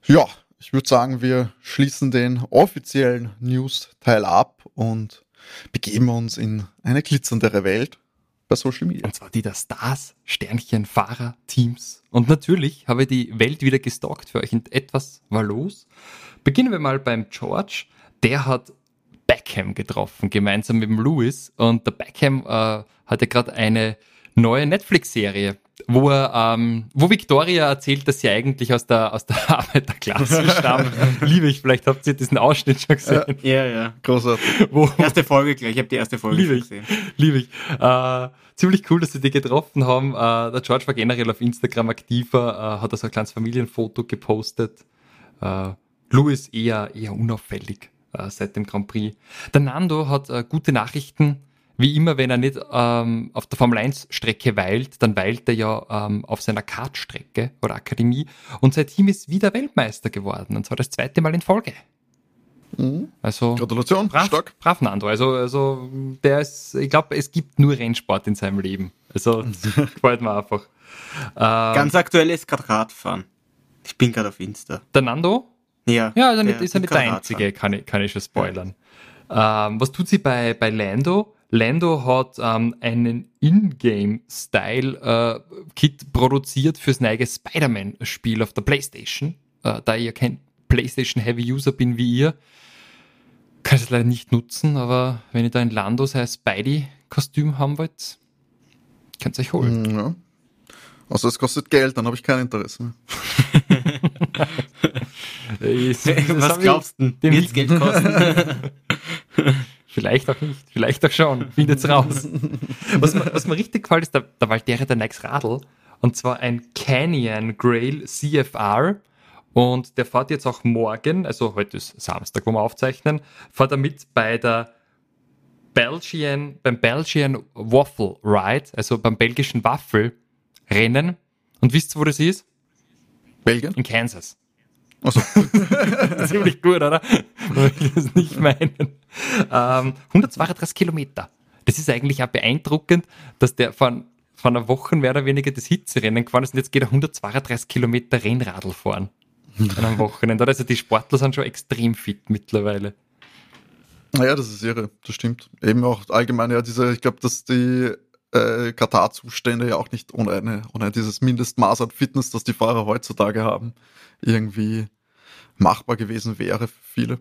Ja, ich würde sagen, wir schließen den offiziellen News-Teil ab und begeben uns in eine glitzerndere Welt bei Social Media. Und zwar die der Stars, Sternchen, Fahrer, Teams. Und natürlich habe ich die Welt wieder gestalkt für euch und etwas war los. Beginnen wir mal beim George. Der hat Beckham getroffen, gemeinsam mit dem Lewis. Und der Beckham äh, hatte gerade eine neue Netflix-Serie wo er, ähm, wo Victoria erzählt, dass sie eigentlich aus der, aus der (laughs) Arbeiterklasse stammt. Liebe ich, vielleicht habt ihr diesen Ausschnitt schon gesehen. Ja, ja. Großartig. Wo, erste Folge gleich, ich habe die erste Folge Liebe ich, gesehen. liebe ich. Äh, ziemlich cool, dass sie die getroffen haben. Äh, der George war generell auf Instagram aktiver, äh, hat also ein kleines Familienfoto gepostet. Äh, Louis eher, eher unauffällig äh, seit dem Grand Prix. Der Nando hat äh, gute Nachrichten wie immer, wenn er nicht ähm, auf der Formel 1 Strecke weilt, dann weilt er ja ähm, auf seiner Kartstrecke oder Akademie und sein Team ist wieder Weltmeister geworden und zwar das zweite Mal in Folge. Mhm. Also Gratulation, brav, stark. brav Nando. Also, also der ist, ich glaube, es gibt nur Rennsport in seinem Leben. Also (laughs) gefällt mir einfach. Ähm, Ganz aktuell ist gerade Radfahren. Ich bin gerade auf Insta. der Nando? Ja, Ja, also der ist er nicht der Einzige, kann ich, kann ich schon spoilern. Ähm, was tut sie bei, bei Lando? Lando hat ähm, einen Ingame-Style-Kit produziert fürs neue Spider-Man-Spiel auf der Playstation. Äh, da ich ja kein Playstation-Heavy-User bin wie ihr, kann ich es leider nicht nutzen, aber wenn ihr da ein Lando sein Spidey-Kostüm haben wollt, könnt ihr euch holen. Mhm, Ja. Also es kostet Geld, dann habe ich kein Interesse mehr. (laughs) (laughs) Äh, Was glaubst du? dem Wird's Geld kosten? (laughs) Vielleicht auch nicht, vielleicht auch schon. Findet's raus. (laughs) Was mir, was mir richtig gefällt, ist der, der Valtteri der Next Radl. Und zwar ein Canyon Grail CFR. Und der fährt jetzt auch morgen, also heute ist Samstag, wo wir aufzeichnen, fährt er mit bei der Belgian, beim Belgian Waffle Ride, also beim belgischen Waffelrennen. Und wisst ihr, wo das ist? Belgien? In Kansas. Also, (laughs) Ziemlich gut, oder? Würde ich das nicht meinen. Ähm, 132 Kilometer. Das ist eigentlich auch beeindruckend, dass der von, von einer Woche mehr oder weniger das Hitzerennen gefahren ist und jetzt geht er 132 Kilometer Rennradl fahren. An einem Wochenende. Also die Sportler sind schon extrem fit mittlerweile. naja, das ist irre, das stimmt. Eben auch allgemein, ja, diese, ich glaube, dass die äh, Katar-Zustände ja auch nicht ohne, eine, ohne dieses Mindestmaß an Fitness, das die Fahrer heutzutage haben, irgendwie machbar gewesen wäre für viele.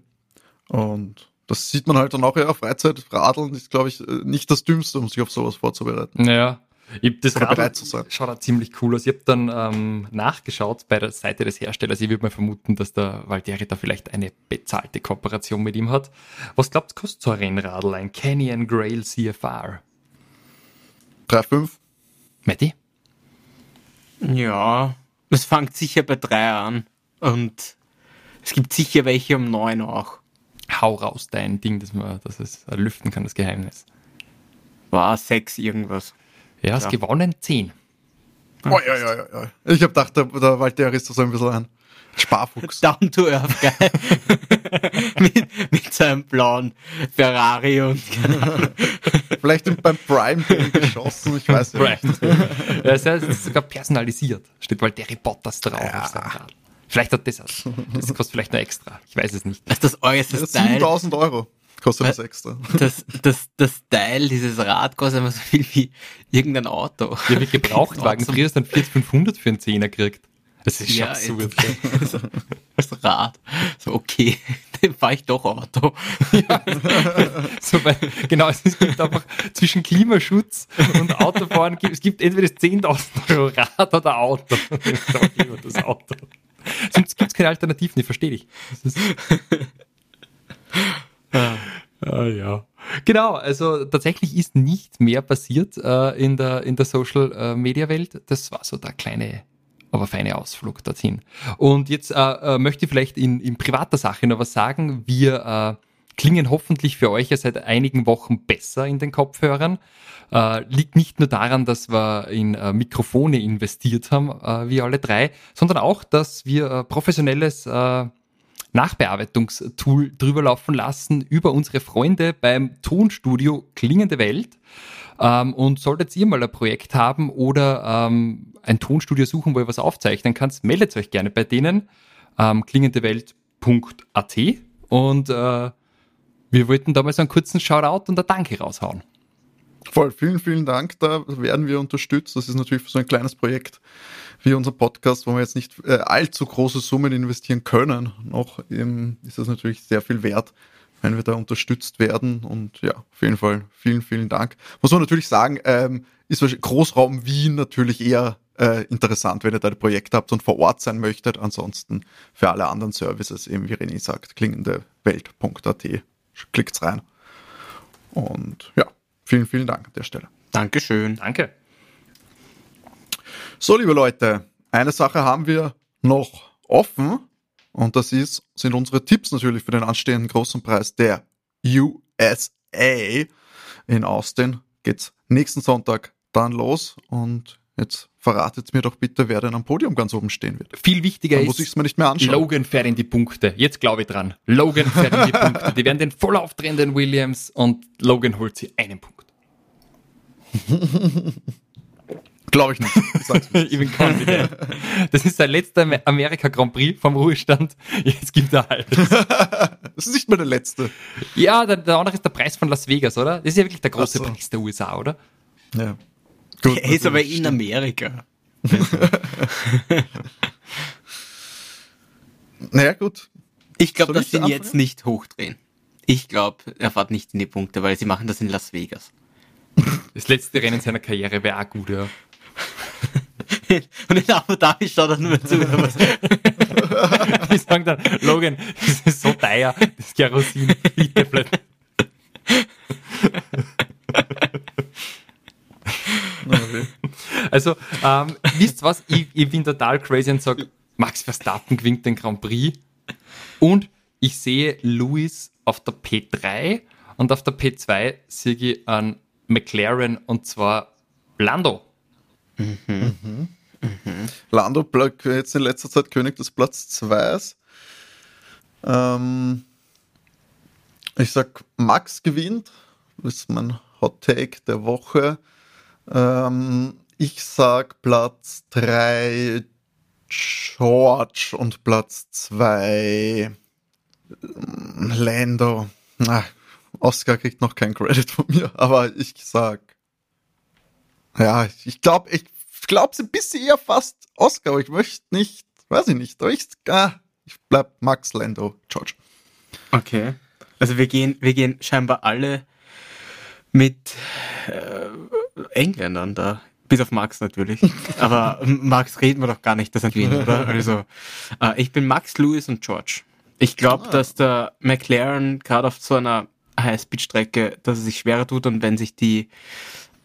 Und das sieht man halt dann auch ja, Freizeitradeln ist, glaube ich, äh, nicht das Dümmste, um sich auf sowas vorzubereiten. Naja, ich, das Oder bereit zu sein. schaut auch ziemlich cool aus. Ich habe dann ähm, nachgeschaut bei der Seite des Herstellers. Ich würde mal vermuten, dass der Valtteri da vielleicht eine bezahlte Kooperation mit ihm hat. Was glaubt kostet so ein Rennradl, ein Canyon Grail CFR? 3,5? Matti? ja, es fängt sicher bei drei an. Und es gibt sicher welche um neun auch. Hau raus dein Ding, dass man, äh, lüften kann, das Geheimnis. War sechs irgendwas. Ja, es Ja. gewonnen 10. Oh, ja, ja, ja, ja. Ich habe gedacht, der, der Valtteri ist da so ein bisschen ein Sparfuchs. (laughs) Down to earth, geil. (laughs) mit, mit seinem blauen Ferrari und Vielleicht beim Prime geschossen, ich weiß ja nicht. ja, es ist sogar personalisiert. Steht Valtteri Bottas drauf auf seinem Rad. Vielleicht hat das auch. Das kostet vielleicht noch extra. Ich weiß es nicht. das ist das äußerste Das ist Style. 7000 Euro kostet Äh, das extra. Das, das, das Style, dieses Rad kostet immer so viel wie irgendein Auto. Ich habe (laughs) Gebrauchtwagen früher hast du dann 4500 für einen Zehner gekriegt. Das (laughs) ist schon Ja, absurd. Das Rad. So, okay, (laughs) dann fahre ich doch Auto. (laughs) So, weil, genau, es gibt einfach zwischen Klimaschutz und Autofahren, gibt- es gibt entweder das 10.000 Euro Rad oder Auto. Das Auto. Sonst gibt es keine Alternativen, ich verstehe dich. Das ist Ah, ja. Genau, also tatsächlich ist nicht mehr passiert äh, in der, in der Social äh. Das war so der kleine, aber feine Ausflug dorthin. Und jetzt äh, äh, möchte ich vielleicht in, in privater Sache noch was sagen. Wir äh, klingen hoffentlich für euch ja seit einigen Wochen besser in den Kopfhörern. Äh, liegt nicht nur daran, dass wir in äh, Mikrofone investiert haben, äh, wie alle drei, sondern auch, dass wir äh, professionelles äh, Nachbearbeitungstool drüber laufen lassen über unsere Freunde beim Tonstudio Klingende Welt. Ähm, und solltet ihr mal ein Projekt haben oder ähm, ein Tonstudio suchen, wo ihr was aufzeichnen kannst, meldet euch gerne bei denen. Ähm, klingendewelt.at und äh, wir wollten da mal so einen kurzen Shoutout und ein Danke raushauen. Voll, vielen, vielen Dank. Da werden wir unterstützt. Das ist natürlich so ein kleines Projekt wie unser Podcast, wo wir jetzt nicht äh, allzu große Summen investieren können. Noch ähm, ist das natürlich sehr viel wert, wenn wir da unterstützt werden. Und ja, auf jeden Fall vielen, vielen Dank. Muss man natürlich sagen, ähm, ist Großraum Wien natürlich eher äh, interessant, wenn ihr da ein Projekt habt und vor Ort sein möchtet. Ansonsten für alle anderen Services, eben wie René sagt, klingendewelt.at. Klickt's rein. Und ja, vielen, vielen Dank an der Stelle. Dankeschön. Danke. So, liebe Leute, eine Sache haben wir noch offen und das ist, sind unsere Tipps natürlich für den anstehenden großen Preis der USA in Austin. Geht's nächsten Sonntag dann los und jetzt verratet mir doch bitte, wer denn am Podium ganz oben stehen wird. Viel wichtiger Dann ist, muss es mir nicht mehr anschauen. Logan fährt in die Punkte. Jetzt glaube ich dran. Logan fährt in die Punkte. Die werden den voll aufdrehen, den Williams, und Logan holt sie einen Punkt. (laughs) Glaube ich nicht. (laughs) Bin confident. Das ist sein letzter Amer- Amerika Grand Prix vom Ruhestand. Jetzt gibt er halt. (laughs) Das ist nicht mehr der letzte. Ja, der, der andere ist der Preis von Las Vegas, oder? Das ist ja wirklich der große so. Preis der USA, oder? Ja. Gut, Er ist aber in. Amerika. (laughs) Naja, gut. Ich glaube, dass sie ihn jetzt nicht hochdrehen. Ich glaube, er fährt nicht in die Punkte, weil sie machen das in Las Vegas. Das letzte Rennen seiner Karriere wäre auch gut, ja. Und in Abu Dhabi schaut er nur mehr zu. oder was? (laughs) Die sagen dann, Logan, das ist so teuer, das Kerosin, bitte bleibt. Okay. Also, ähm, wisst was, ich, ich bin total crazy und sage, Max Verstappen gewinnt den Grand Prix und ich sehe Lewis auf der P3 und auf der P2 sehe ich an McLaren und zwar Lando. Lando bleibt jetzt in letzter Zeit König des Platz 2. Ähm, ich sag, Max gewinnt. Das ist mein Hot Take der Woche. Ähm, ich sag Platz 3 George und Platz 2 Lando. Ah, Oscar kriegt noch kein Credit von mir, (laughs) aber ich sag ja, ich glaube, ich glaube es ein bisschen eher fast Oscar, aber ich möchte nicht, weiß ich nicht, aber ich, ah, ich bleib Max Lando, George. Okay. Also wir gehen, wir gehen scheinbar alle mit äh, Engländern da. Bis auf Max natürlich. (laughs) Aber Max reden wir doch gar nicht, dass er gewinnt, oder? Also, äh, ich bin Max, Lewis und George. Ich glaube, Ah. dass der McLaren gerade auf so einer High-Speed-Strecke, dass er sich schwerer tut und wenn sich die,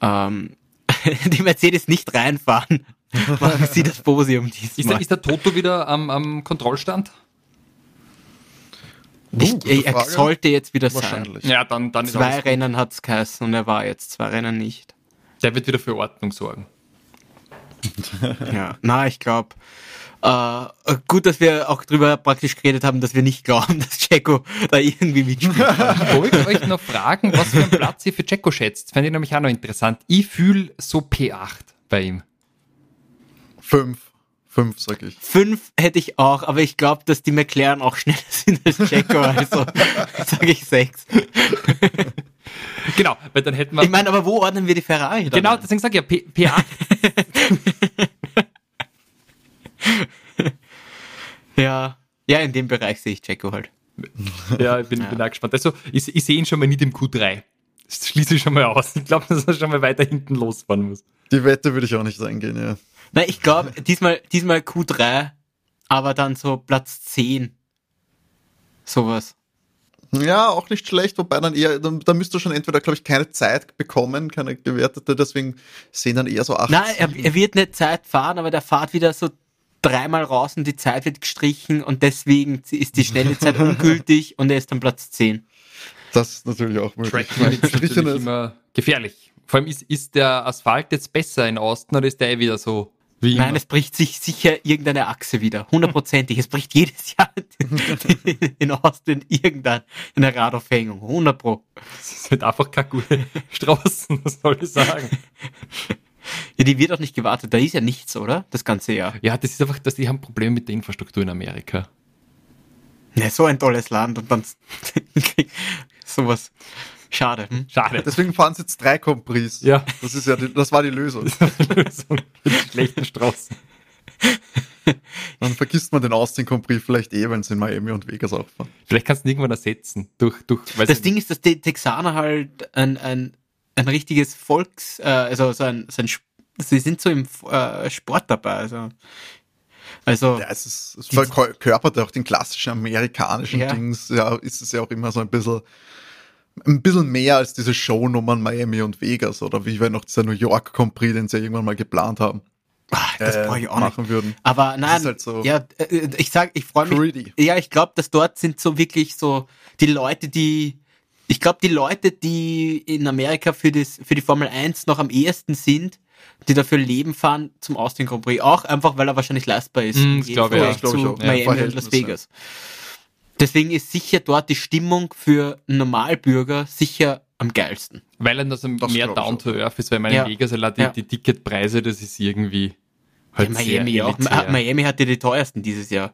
ähm, (laughs) die Mercedes nicht reinfahren, (laughs) machen sie das Podium Ist diesmal. der, ist der Toto wieder am, am Kontrollstand? ich, gute er Frage. sollte jetzt wieder sein. Wahrscheinlich. Ja, dann, dann ist Zwei. Rennen hat's geheißen und er war jetzt zwei Rennen nicht. Der wird wieder für Ordnung sorgen. Ja, na, ich glaube, äh, gut, dass wir auch drüber praktisch geredet haben, dass wir nicht glauben, (laughs) dass Checo da irgendwie mitspielt. (laughs) Ich wollte euch noch fragen, was für einen Platz ihr für Checo schätzt. Fände ich nämlich auch noch interessant. Ich fühle so P8 bei ihm. Fünf. Fünf, sag ich. Fünf hätte ich auch, aber ich glaube, dass die McLaren auch schneller (laughs) sind als Checo, also sage ich sechs. Genau, weil dann hätten wir. Ich meine, aber wo ordnen wir die Ferrari dann? genau, deswegen sage ich ja, P, P8. (laughs) Ja, ja, in dem Bereich sehe ich Checo halt. Ja, ich bin, (laughs) Ja. bin auch gespannt. Also, ich, ich sehe ihn schon mal nicht im Q3. Das schließe ich schon mal aus. Ich glaube, (laughs) dass er schon mal weiter hinten losfahren muss. Die Wette würde ich auch nicht eingehen, ja. Nein, ich glaube, diesmal, diesmal Q3, aber dann so Platz 10. Sowas. Ja, auch nicht schlecht, wobei dann eher, da, da müsste er schon entweder, glaube ich, keine Zeit bekommen, keine gewertete, deswegen sehen dann eher so acht. Nein, er, er wird nicht Zeit fahren, aber der fahrt wieder so dreimal raus und die Zeit wird gestrichen und deswegen ist die schnelle Zeit ungültig und er ist dann Platz 10. Das ist natürlich auch möglich. Track immer gefährlich. Vor allem ist, ist der Asphalt jetzt besser in Austin oder ist der eh wieder so wie Nein, es bricht sich sicher irgendeine Achse wieder. Hundertprozentig. Es bricht jedes Jahr (laughs) in Austin irgendeine Radaufhängung. 100 Pro. Es sind einfach keine gute Straßen, was soll ich sagen? (laughs) Ja, die wird auch nicht gewartet. Da ist ja nichts, oder? Das ganze Jahr. Ja, das ist einfach, dass die haben Probleme mit der Infrastruktur in Amerika. Ja, so ein tolles Land und dann (laughs) sowas. Schade. Hm? Schade. Deswegen fahren sie jetzt drei Compris. Ja. Das ist ja, die, das war die Lösung. Lösung für die schlechten Straßen. (laughs) Dann vergisst man den Austin Compris vielleicht eh, wenn sie in Miami und Vegas auch fahren. Vielleicht kannst du ihn irgendwann ersetzen. Durch, durch, Das Ding ist, dass die Texaner halt ein, ein, ein richtiges Volks, äh, also so ein, so ein sie sind so im äh, Sport dabei. Also, also ja, es, ist, es verkörpert auch den klassischen amerikanischen Ja. Dings. Ja, ist es ja auch immer so ein bisschen, ein bisschen mehr als diese Shownummern Miami und Vegas oder wie wir noch dieser New York Prix, den sie irgendwann mal geplant haben, ah, das äh, brauche ich auch nicht. machen würden. Aber nein, halt so ja, äh, ich sag, ich freue mich. Ja, ich glaube, dass dort sind so wirklich so die Leute, die ich glaube, die Leute, die in Amerika für das für die Formel 1 noch am ehesten sind, die dafür Leben fahren zum Austin Grand Prix, auch einfach, weil er wahrscheinlich leistbar ist. Mm, ich glaube ich zu auch. Ja, Miami und. Las Vegas. Deswegen ist sicher dort die Stimmung für einen Normalbürger sicher am geilsten. Weil er das, Das mehr glaub down to earth ist, weil man Ja. in Vegas die, Ja. die Ticketpreise, das ist irgendwie halt ja, Miami sehr auch. elitär. Miami hatte die teuersten dieses Jahr.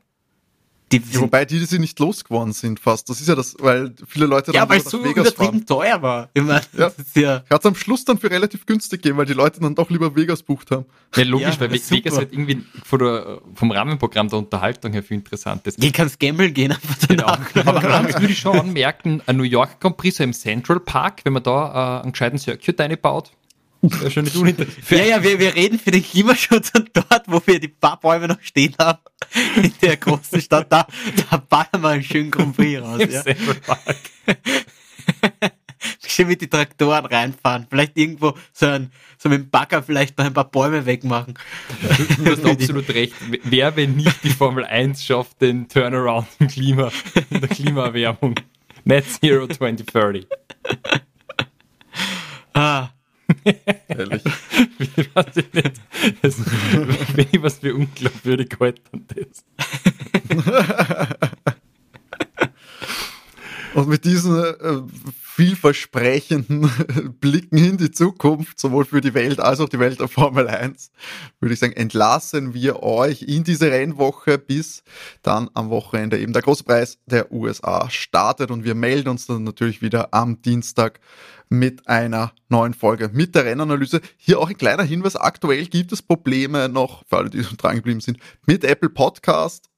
Die Ja, wobei die, die sie nicht losgeworden sind fast. Das ist ja das, weil viele Leute ja, dann weil wieder es so Vegas fahren. übertrieben teuer war. Ich mein, Ja. das ist ja Hat es am Schluss dann für relativ günstig gegeben, weil die Leute dann doch lieber Vegas bucht haben. Ja, logisch, Ja, weil super. Vegas halt irgendwie von der, vom Rahmenprogramm der Unterhaltung her viel interessant ist. Geh kannst gamble gehen einfach Genau. danach. (laughs) Aber eins würde ich schon anmerken, ein New York Grand Prix so im Central Park, wenn man da äh, einen gescheiten Circuit einbaut, uninteressant. (laughs) Ja, ja, wir, wir reden für den Klimaschutz und dort, wo wir die paar Bäume noch stehen haben, (laughs) in der großen Stadt, da, da ballern wir einen schönen Grand Prix raus. Im Ja. (laughs) Schön mit die Traktoren reinfahren. Vielleicht irgendwo so, ein, so mit dem Bagger vielleicht noch ein paar Bäume wegmachen. Du hast absolut recht. Wer, wenn nicht die Formel 1 schafft, den Turnaround im Klima, in der Klimaerwärmung? Net Zero 2030. Ah, Ehrlich. Ich weiß nicht. Das, wenn ich was für unglaubwürdig halte an das. (laughs) Und mit diesen äh, vielversprechenden (laughs) Blicken in die Zukunft, sowohl für die Welt als auch die Welt der Formel 1, würde ich sagen, entlassen wir euch in diese Rennwoche, bis dann am Wochenende eben der große Preis der USA startet. Und wir melden uns dann natürlich wieder am Dienstag mit einer neuen Folge mit der Rennanalyse. Hier auch ein kleiner Hinweis. Aktuell gibt es Probleme noch, für alle, die dran geblieben sind, mit Apple Podcast.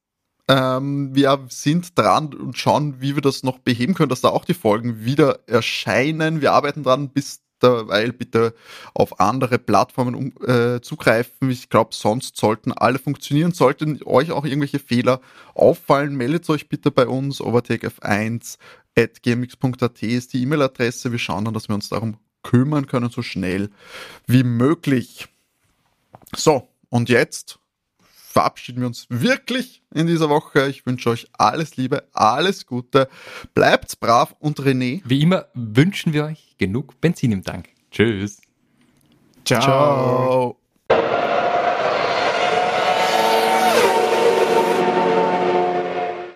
Ähm, wir sind dran und schauen, wie wir das noch beheben können, dass da auch die Folgen wieder erscheinen. Wir arbeiten dran, bis derweil bitte auf andere Plattformen um, äh, zugreifen. Ich glaube, sonst sollten alle funktionieren. Sollten euch auch irgendwelche Fehler auffallen, meldet euch bitte bei uns. overtakef1 at gmx.at ist die E-Mail-Adresse. Wir schauen dann, dass wir uns darum kümmern können, so schnell wie möglich. So, und jetzt verabschieden wir uns wirklich in dieser Woche. Ich wünsche euch alles Liebe, alles Gute. Bleibt's brav und René. Wie immer wünschen wir euch genug Benzin im Tank. Tschüss. ciao. Ciao.